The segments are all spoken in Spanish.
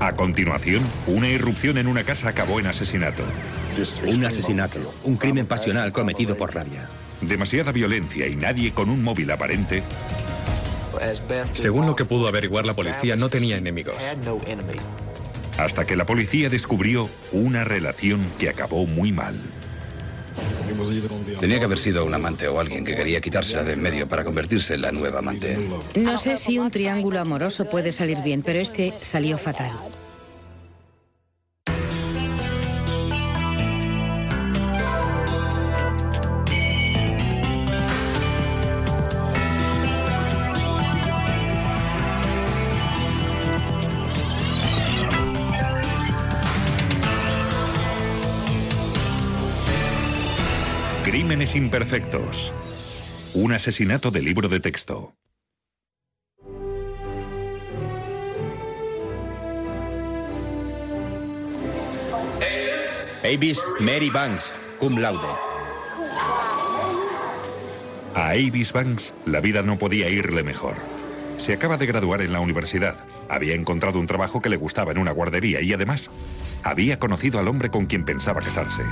A continuación, una irrupción en una casa acabó en asesinato. Un asesinato, un crimen pasional cometido por rabia. Demasiada violencia y nadie con un móvil aparente. Según lo que pudo averiguar la policía, no tenía enemigos. Hasta que la policía descubrió una relación que acabó muy mal. Tenía que haber sido un amante o alguien que quería quitársela de en medio para convertirse en la nueva amante. No sé si un triángulo amoroso puede salir bien, pero este salió fatal. Imperfectos. Un asesinato de libro de texto. Avis Mary Banks, cum laude. A Avis Banks la vida no podía irle mejor. Se acaba de graduar en la universidad, había encontrado un trabajo que le gustaba en una guardería y además había conocido al hombre con quien pensaba casarse.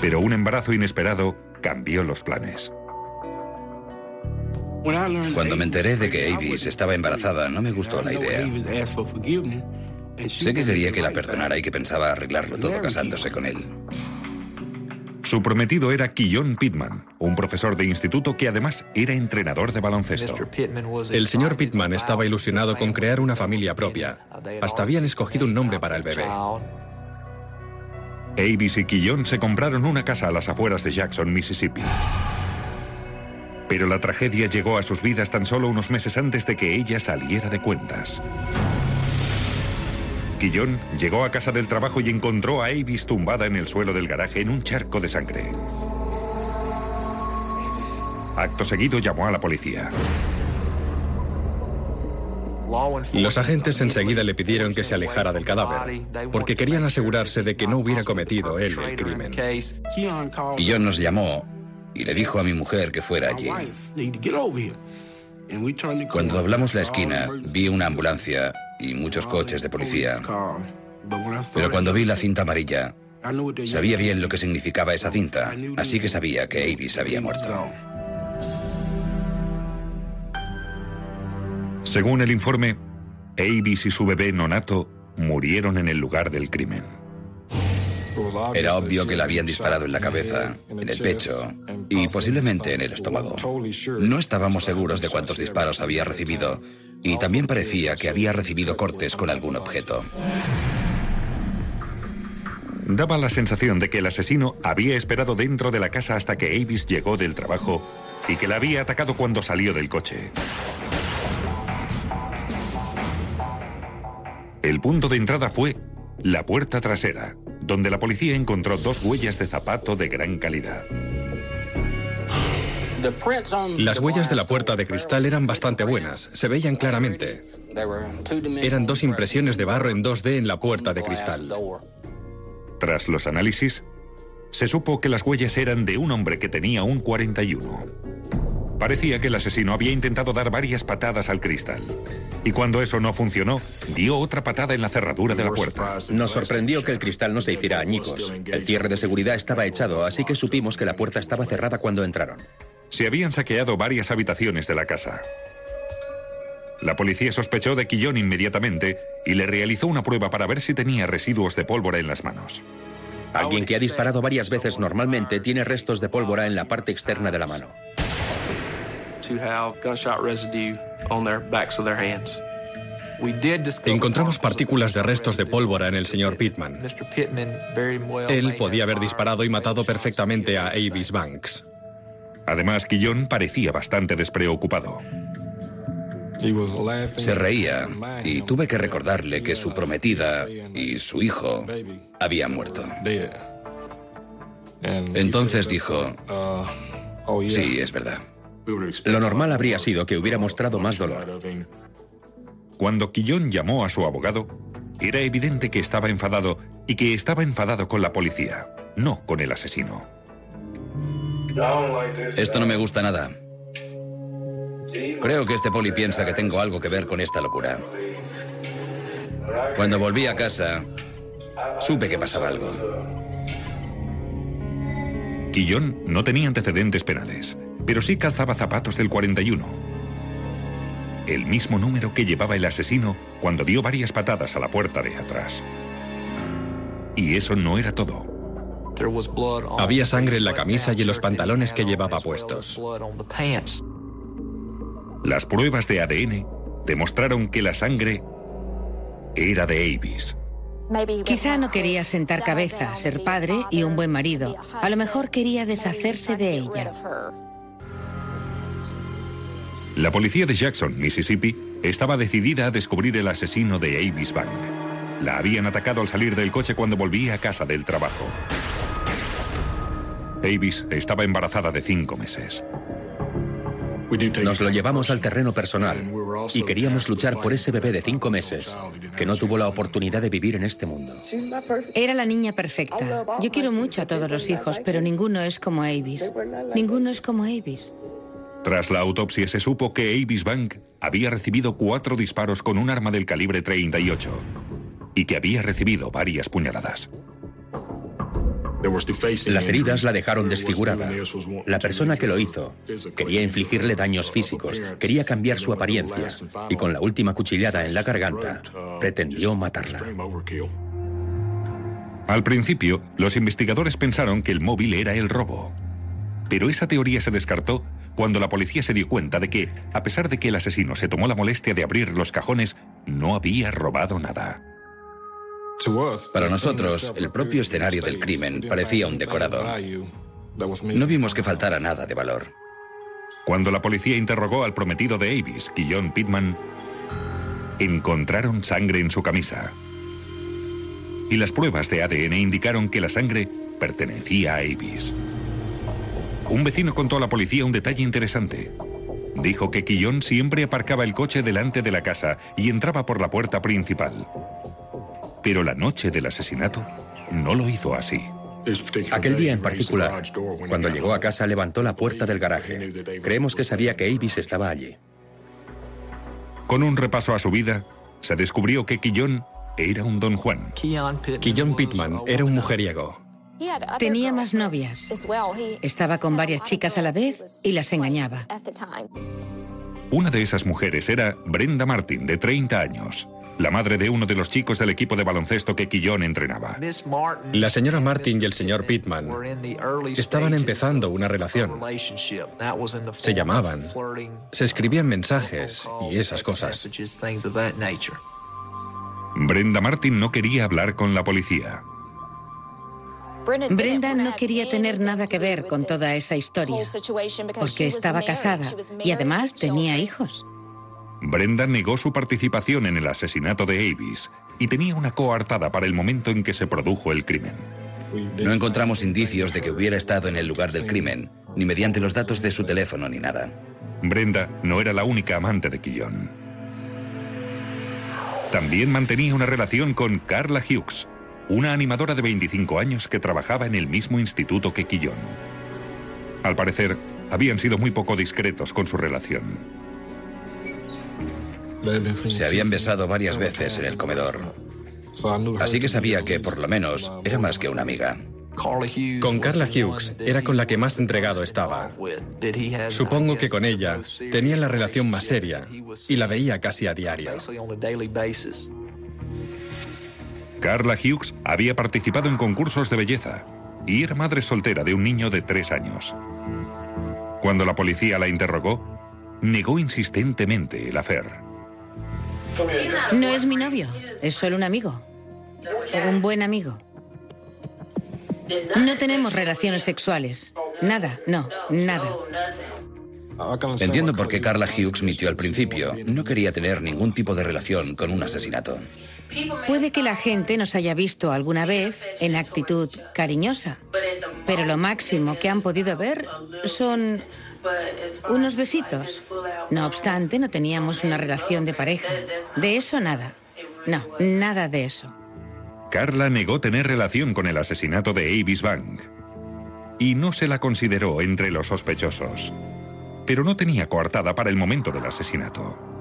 Pero un embarazo inesperado cambió los planes. Cuando me enteré de que Avis estaba embarazada, no me gustó la idea. Sé que quería que la perdonara y que pensaba arreglarlo todo casándose con él. Su prometido era Quillon Pittman, un profesor de instituto que además era entrenador de baloncesto. El señor Pittman estaba ilusionado con crear una familia propia. Hasta habían escogido un nombre para el bebé. Avis y Quillon se compraron una casa a las afueras de Jackson, Mississippi. Pero la tragedia llegó a sus vidas tan solo unos meses antes de que ella saliera de cuentas. Quillon llegó a casa del trabajo y encontró a Avis tumbada en el suelo del garaje en un charco de sangre. Acto seguido llamó a la policía. Los agentes enseguida le pidieron que se alejara del cadáver, porque querían asegurarse de que no hubiera cometido él el crimen. Quillon nos llamó y le dijo a mi mujer que fuera allí. Cuando doblamos la esquina, vi una ambulancia y muchos coches de policía. Pero cuando vi la cinta amarilla, sabía bien lo que significaba esa cinta, así que sabía que Avis había muerto. Según el informe, Avis y su bebé nonato murieron en el lugar del crimen. Era obvio que la habían disparado en la cabeza, en el pecho y posiblemente en el estómago. No estábamos seguros de cuántos disparos había recibido y también parecía que había recibido cortes con algún objeto. Daba la sensación de que el asesino había esperado dentro de la casa hasta que Avis llegó del trabajo y que la había atacado cuando salió del coche. El punto de entrada fue la puerta trasera, donde la policía encontró dos huellas de zapato de gran calidad. Las huellas de la puerta de cristal eran bastante buenas, se veían claramente. Eran dos impresiones de barro en 2D en la puerta de cristal. Tras los análisis, se supo que las huellas eran de un hombre que tenía un 41. Parecía que el asesino había intentado dar varias patadas al cristal. Y cuando eso no funcionó, dio otra patada en la cerradura de la puerta. Nos sorprendió que el cristal no se hiciera añicos. El cierre de seguridad estaba echado, así que supimos que la puerta estaba cerrada cuando entraron. Se habían saqueado varias habitaciones de la casa. La policía sospechó de Quillón inmediatamente y le realizó una prueba para ver si tenía residuos de pólvora en las manos. Alguien que ha disparado varias veces normalmente tiene restos de pólvora en la parte externa de la mano. Encontramos partículas de restos de pólvora en el señor Pittman. Él podía haber disparado y matado perfectamente a Avis Banks. Además, Quillón parecía bastante despreocupado. Se reía y tuve que recordarle que su prometida y su hijo habían muerto. Entonces dijo, sí, es verdad. Lo normal habría sido que hubiera mostrado más dolor. Cuando Quillón llamó a su abogado, era evidente que estaba enfadado y que estaba enfadado con la policía, no con el asesino. Esto no me gusta nada. Creo que este poli piensa que tengo algo que ver con esta locura. Cuando volví a casa, supe que pasaba algo. Quillón no tenía antecedentes penales, pero sí calzaba zapatos del 41. El mismo número que llevaba el asesino cuando dio varias patadas a la puerta de atrás. Y eso no era todo. Había sangre en la camisa y en los pantalones que llevaba puestos. Las pruebas de ADN demostraron que la sangre era de Avis. Quizá no quería sentar cabeza, ser padre y un buen marido. A lo mejor quería deshacerse de ella. La policía de Jackson, Mississippi, estaba decidida a descubrir el asesino de Avis Bank. La habían atacado al salir del coche cuando volvía a casa del trabajo. Avis estaba embarazada de cinco meses. Nos lo llevamos al terreno personal y queríamos luchar por ese bebé de cinco meses que no tuvo la oportunidad de vivir en este mundo. Era la niña perfecta. Yo quiero mucho a todos los hijos, pero ninguno es como Avis. Ninguno es como Avis. Tras la autopsia se supo que Avis Bank había recibido cuatro disparos con un arma del calibre 38 y que había recibido varias puñaladas. Las heridas la dejaron desfigurada. La persona que lo hizo quería infligirle daños físicos, quería cambiar su apariencia y con la última cuchillada en la garganta pretendió matarla. Al principio, los investigadores pensaron que el móvil era el robo. Pero esa teoría se descartó cuando la policía se dio cuenta de que, a pesar de que el asesino se tomó la molestia de abrir los cajones, no había robado nada. Para nosotros, el propio escenario del crimen parecía un decorado. No vimos que faltara nada de valor. Cuando la policía interrogó al prometido de Avis, Quillón Pittman, encontraron sangre en su camisa. Y las pruebas de ADN indicaron que la sangre pertenecía a Avis. Un vecino contó a la policía un detalle interesante. Dijo que Quillón siempre aparcaba el coche delante de la casa y entraba por la puerta principal. Pero la noche del asesinato no lo hizo así. Aquel día en particular, cuando llegó a casa, levantó la puerta del garaje. Creemos que sabía que Avis estaba allí. Con un repaso a su vida, se descubrió que Quillón era un don Juan. Quillón Pittman era un mujeriego. Tenía más novias. Estaba con varias chicas a la vez y las engañaba. Una de esas mujeres era Brenda Martin, de 30 años, la madre de uno de los chicos del equipo de baloncesto que Quillón entrenaba. La señora Martin y el señor Pittman estaban empezando una relación. Se llamaban, se escribían mensajes y esas cosas. Brenda Martin no quería hablar con la policía. Brenda no quería tener nada que ver con toda esa historia, porque estaba casada y además tenía hijos. Brenda negó su participación en el asesinato de Avis y tenía una coartada para el momento en que se produjo el crimen. No encontramos indicios de que hubiera estado en el lugar del crimen, ni mediante los datos de su teléfono ni nada. Brenda no era la única amante de Quillón. También mantenía una relación con Carla Hughes, una animadora de 25 años que trabajaba en el mismo instituto que Quillón. Al parecer, habían sido muy poco discretos con su relación. Se habían besado varias veces en el comedor. Así que sabía que, por lo menos, era más que una amiga. Con Carla Hughes era con la que más entregado estaba. Supongo que con ella tenía la relación más seria y la veía casi a diario. Carla Hughes había participado en concursos de belleza y era madre soltera de un niño de tres años. Cuando la policía la interrogó, negó insistentemente el afer. No es mi novio, es solo un amigo. Un buen amigo. No tenemos relaciones sexuales. Nada, no, nada. Entiendo por qué Carla Hughes mintió al principio. No quería tener ningún tipo de relación con un asesinato. Puede que la gente nos haya visto alguna vez en actitud cariñosa, pero lo máximo que han podido ver son unos besitos. No obstante, no teníamos una relación de pareja. De eso nada. No, nada de eso. Carla negó tener relación con el asesinato de Avis Bank y no se la consideró entre los sospechosos. Pero no tenía coartada para el momento del asesinato.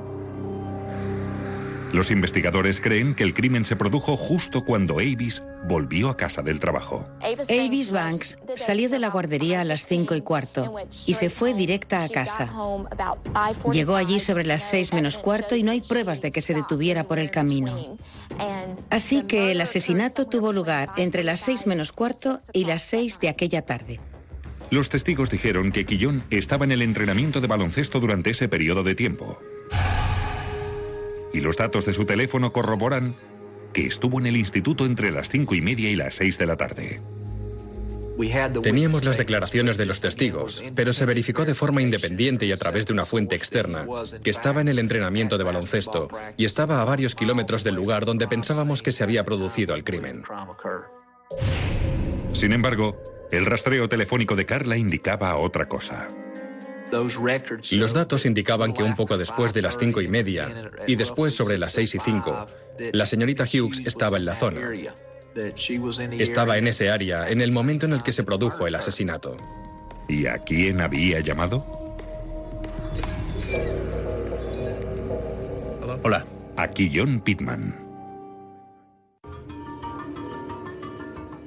Los investigadores creen que el crimen se produjo justo cuando Avis volvió a casa del trabajo. Avis Banks salió de la guardería a las 5 y cuarto y se fue directa a casa. Llegó allí sobre las 6 menos cuarto y no hay pruebas de que se detuviera por el camino. Así que el asesinato tuvo lugar entre las 6 menos cuarto y las 6 de aquella tarde. Los testigos dijeron que Quillón estaba en el entrenamiento de baloncesto durante ese periodo de tiempo y los datos de su teléfono corroboran que estuvo en el instituto entre las cinco y media y las seis de la tarde. Teníamos las declaraciones de los testigos, pero se verificó de forma independiente y a través de una fuente externa que estaba en el entrenamiento de baloncesto y estaba a varios kilómetros del lugar donde pensábamos que se había producido el crimen. Sin embargo, el rastreo telefónico de Carla indicaba otra cosa. Los datos indicaban que un poco después de las cinco y media y después sobre las seis y cinco, la señorita Hughes estaba en la zona. Estaba en ese área en el momento en el que se produjo el asesinato. ¿Y a quién había llamado? Hola. Aquí John Pittman.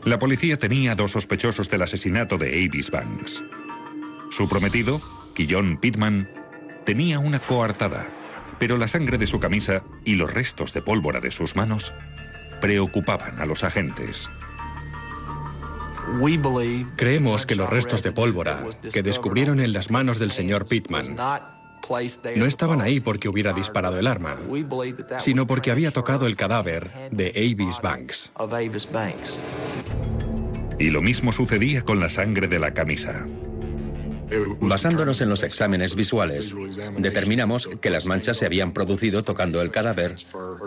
La policía tenía dos sospechosos del asesinato de Avis Banks. Su prometido Quillón Pittman tenía una coartada, pero la sangre de su camisa y los restos de pólvora de sus manos preocupaban a los agentes. Creemos que los restos de pólvora que descubrieron en las manos del señor Pittman no estaban ahí porque hubiera disparado el arma, sino porque había tocado el cadáver de Avis Banks. Y lo mismo sucedía con la sangre de la camisa. Basándonos en los exámenes visuales, determinamos que las manchas se habían producido tocando el cadáver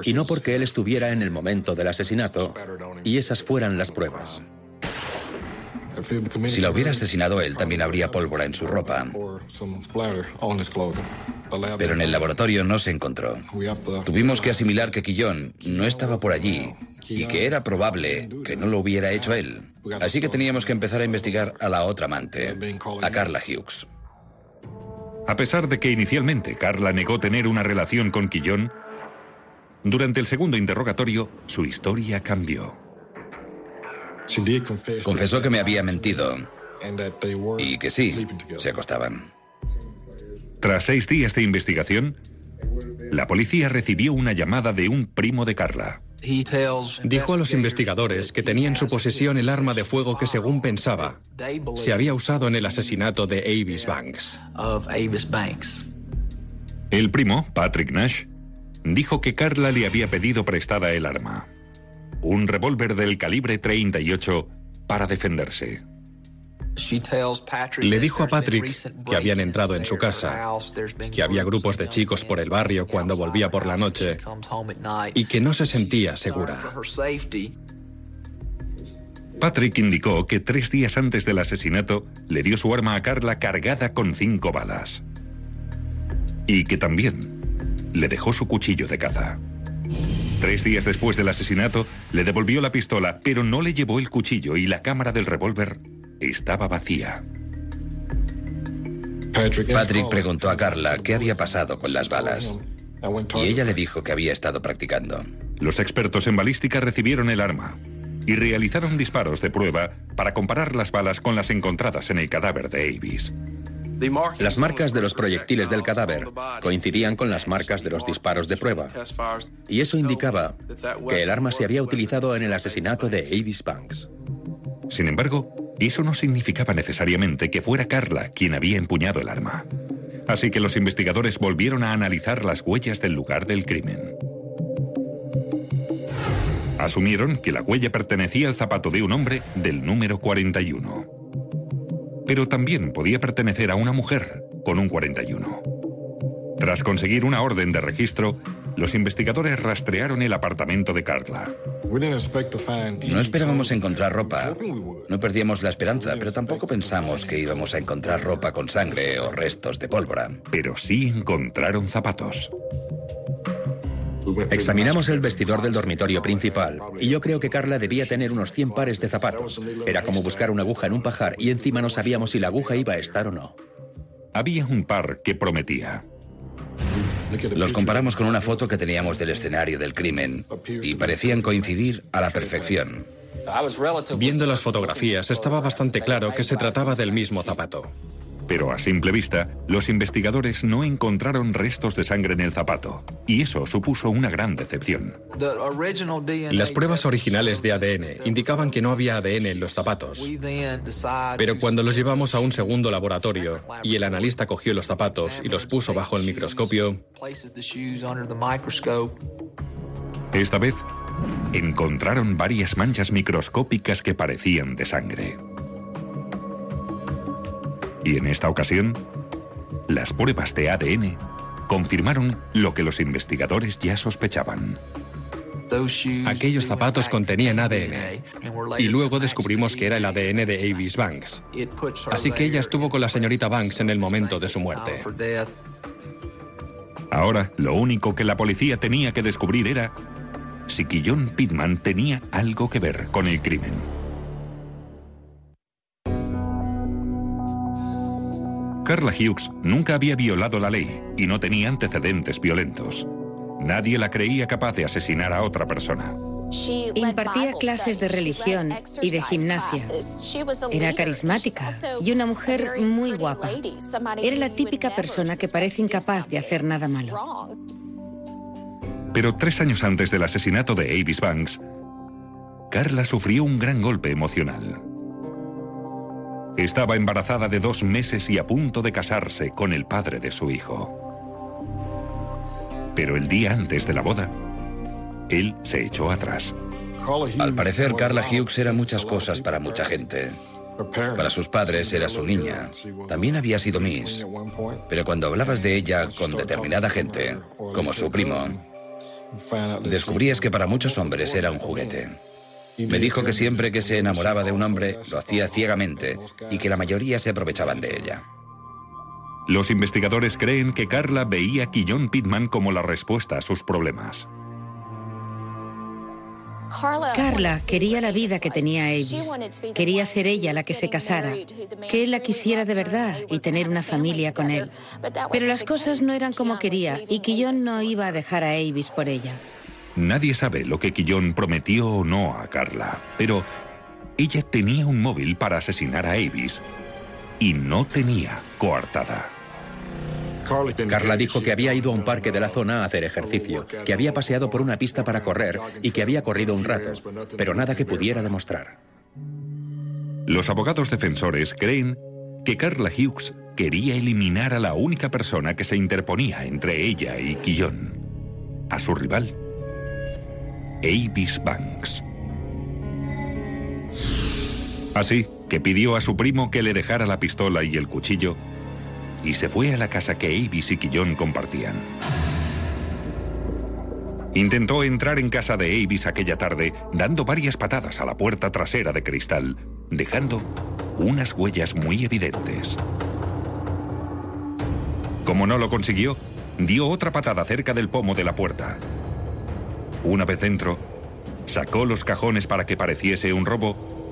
y no porque él estuviera en el momento del asesinato y esas fueran las pruebas. Si la hubiera asesinado él, también habría pólvora en su ropa. Pero en el laboratorio no se encontró. Tuvimos que asimilar que Quillón no estaba por allí y que era probable que no lo hubiera hecho él. Así que teníamos que empezar a investigar a la otra amante, a Carla Hughes. A pesar de que inicialmente Carla negó tener una relación con Quillón, durante el segundo interrogatorio su historia cambió. Confesó que me había mentido y que sí, se acostaban. Tras seis días de investigación, la policía recibió una llamada de un primo de Carla. Dijo a los investigadores que tenía en su posesión el arma de fuego que, según pensaba, se había usado en el asesinato de Avis Banks. El primo, Patrick Nash, dijo que Carla le había pedido prestada el arma, un revólver del calibre 38 para defenderse. Le dijo a Patrick que habían entrado en su casa, que había grupos de chicos por el barrio cuando volvía por la noche y que no se sentía segura. Patrick indicó que tres días antes del asesinato le dio su arma a Carla cargada con cinco balas. Y que también le dejó su cuchillo de caza. Tres días después del asesinato, le devolvió la pistola, pero no le llevó el cuchillo y la cámara del revólver estaba vacía. Patrick preguntó a Carla qué había pasado con las balas. Y ella le dijo que había estado practicando. Los expertos en balística recibieron el arma y realizaron disparos de prueba para comparar las balas con las encontradas en el cadáver de Avis. Las marcas de los proyectiles del cadáver coincidían con las marcas de los disparos de prueba. Y eso indicaba que el arma se había utilizado en el asesinato de Avis Banks. Sin embargo, eso no significaba necesariamente que fuera Carla quien había empuñado el arma. Así que los investigadores volvieron a analizar las huellas del lugar del crimen. Asumieron que la huella pertenecía al zapato de un hombre del número 41. Pero también podía pertenecer a una mujer con un 41. Tras conseguir una orden de registro, los investigadores rastrearon el apartamento de Carla. No esperábamos encontrar ropa. No perdíamos la esperanza, pero tampoco pensamos que íbamos a encontrar ropa con sangre o restos de pólvora. Pero sí encontraron zapatos. Examinamos el vestidor del dormitorio principal y yo creo que Carla debía tener unos 100 pares de zapatos. Era como buscar una aguja en un pajar y encima no sabíamos si la aguja iba a estar o no. Había un par que prometía. Los comparamos con una foto que teníamos del escenario del crimen y parecían coincidir a la perfección. Viendo las fotografías estaba bastante claro que se trataba del mismo zapato. Pero a simple vista, los investigadores no encontraron restos de sangre en el zapato, y eso supuso una gran decepción. Las pruebas originales de ADN indicaban que no había ADN en los zapatos. Pero cuando los llevamos a un segundo laboratorio y el analista cogió los zapatos y los puso bajo el microscopio, esta vez encontraron varias manchas microscópicas que parecían de sangre. Y en esta ocasión, las pruebas de ADN confirmaron lo que los investigadores ya sospechaban. Aquellos zapatos contenían ADN y luego descubrimos que era el ADN de Avis Banks. Así que ella estuvo con la señorita Banks en el momento de su muerte. Ahora, lo único que la policía tenía que descubrir era si Quillon Pittman tenía algo que ver con el crimen. Carla Hughes nunca había violado la ley y no tenía antecedentes violentos. Nadie la creía capaz de asesinar a otra persona. Impartía clases de religión y de gimnasia. Era carismática y una mujer muy guapa. Era la típica persona que parece incapaz de hacer nada malo. Pero tres años antes del asesinato de Avis Banks, Carla sufrió un gran golpe emocional. Estaba embarazada de dos meses y a punto de casarse con el padre de su hijo. Pero el día antes de la boda, él se echó atrás. Al parecer, Carla Hughes era muchas cosas para mucha gente. Para sus padres era su niña. También había sido Miss. Pero cuando hablabas de ella con determinada gente, como su primo, descubrías que para muchos hombres era un juguete. Me dijo que siempre que se enamoraba de un hombre lo hacía ciegamente y que la mayoría se aprovechaban de ella. Los investigadores creen que Carla veía a Quillon Pittman como la respuesta a sus problemas. Carla quería la vida que tenía Avis. Quería ser ella la que se casara, que él la quisiera de verdad y tener una familia con él. Pero las cosas no eran como quería y Quillon no iba a dejar a Avis por ella. Nadie sabe lo que Quillón prometió o no a Carla, pero ella tenía un móvil para asesinar a Avis y no tenía coartada. Carla dijo que había ido a un parque de la zona a hacer ejercicio, que había paseado por una pista para correr y que había corrido un rato, pero nada que pudiera demostrar. Los abogados defensores creen que Carla Hughes quería eliminar a la única persona que se interponía entre ella y Quillón, a su rival. Avis Banks. Así que pidió a su primo que le dejara la pistola y el cuchillo y se fue a la casa que Avis y Quillón compartían. Intentó entrar en casa de Avis aquella tarde, dando varias patadas a la puerta trasera de cristal, dejando unas huellas muy evidentes. Como no lo consiguió, dio otra patada cerca del pomo de la puerta. Una vez dentro, sacó los cajones para que pareciese un robo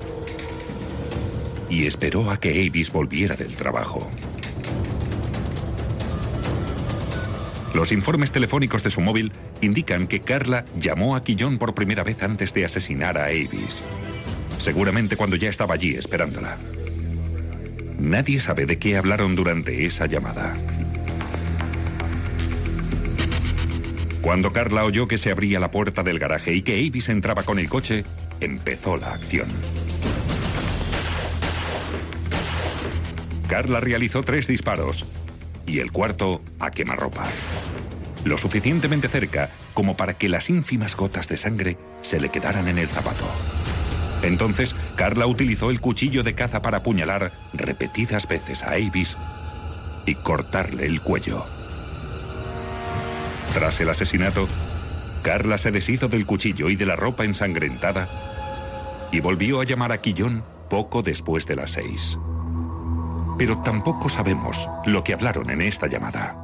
y esperó a que Avis volviera del trabajo. Los informes telefónicos de su móvil indican que Carla llamó a Quillón por primera vez antes de asesinar a Avis. Seguramente cuando ya estaba allí esperándola. Nadie sabe de qué hablaron durante esa llamada. Cuando Carla oyó que se abría la puerta del garaje y que Avis entraba con el coche, empezó la acción. Carla realizó tres disparos y el cuarto a quemarropa. Lo suficientemente cerca como para que las ínfimas gotas de sangre se le quedaran en el zapato. Entonces, Carla utilizó el cuchillo de caza para apuñalar repetidas veces a Avis y cortarle el cuello. Tras el asesinato, Carla se deshizo del cuchillo y de la ropa ensangrentada y volvió a llamar a Quillón poco después de las seis. Pero tampoco sabemos lo que hablaron en esta llamada.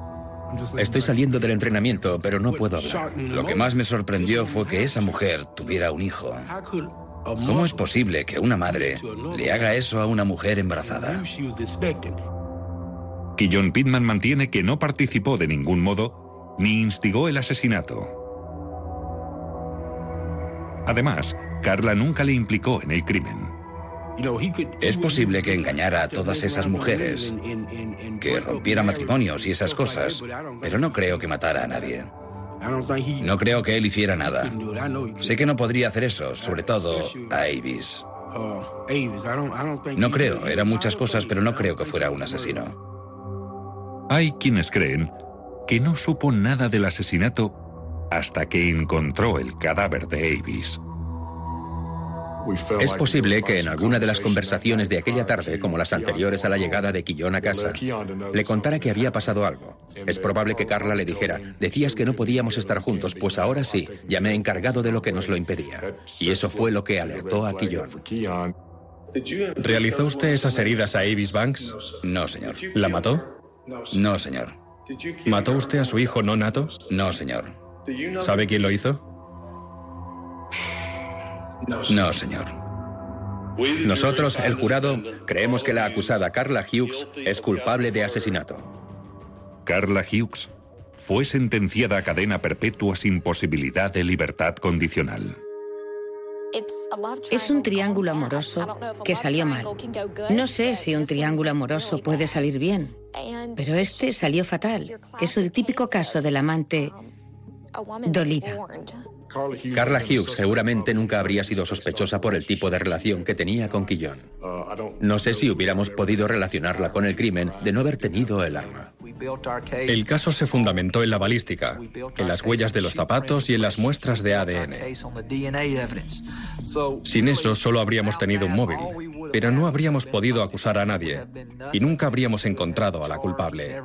Estoy saliendo del entrenamiento, pero no puedo hablar. Lo que más me sorprendió fue que esa mujer tuviera un hijo. ¿Cómo es posible que una madre le haga eso a una mujer embarazada? Quillón Pittman mantiene que no participó de ningún modo ni instigó el asesinato. Además, Carla nunca le implicó en el crimen. Es posible que engañara a todas esas mujeres, que rompiera matrimonios y esas cosas, pero no creo que matara a nadie. No creo que él hiciera nada. Sé que no podría hacer eso, sobre todo a Avis. No creo, eran muchas cosas, pero no creo que fuera un asesino. Hay quienes creen que no supo nada del asesinato hasta que encontró el cadáver de Avis. Es posible que en alguna de las conversaciones de aquella tarde, como las anteriores a la llegada de Quillón a casa, le contara que había pasado algo. Es probable que Carla le dijera, decías que no podíamos estar juntos, pues ahora sí, ya me he encargado de lo que nos lo impedía. Y eso fue lo que alertó a Quillón. ¿Realizó usted esas heridas a Avis Banks? No, señor. ¿La mató? No, señor. ¿Mató usted a su hijo no nato? No, señor. ¿Sabe quién lo hizo? No, señor. Nosotros, el jurado, creemos que la acusada Carla Hughes es culpable de asesinato. Carla Hughes fue sentenciada a cadena perpetua sin posibilidad de libertad condicional. Es un triángulo amoroso que salió mal. No sé si un triángulo amoroso puede salir bien, pero este salió fatal. Es el típico caso del amante dolida. Carla Hughes seguramente nunca habría sido sospechosa por el tipo de relación que tenía con Quillón. No sé si hubiéramos podido relacionarla con el crimen de no haber tenido el arma. El caso se fundamentó en la balística, en las huellas de los zapatos y en las muestras de ADN. Sin eso solo habríamos tenido un móvil, pero no habríamos podido acusar a nadie y nunca habríamos encontrado a la culpable.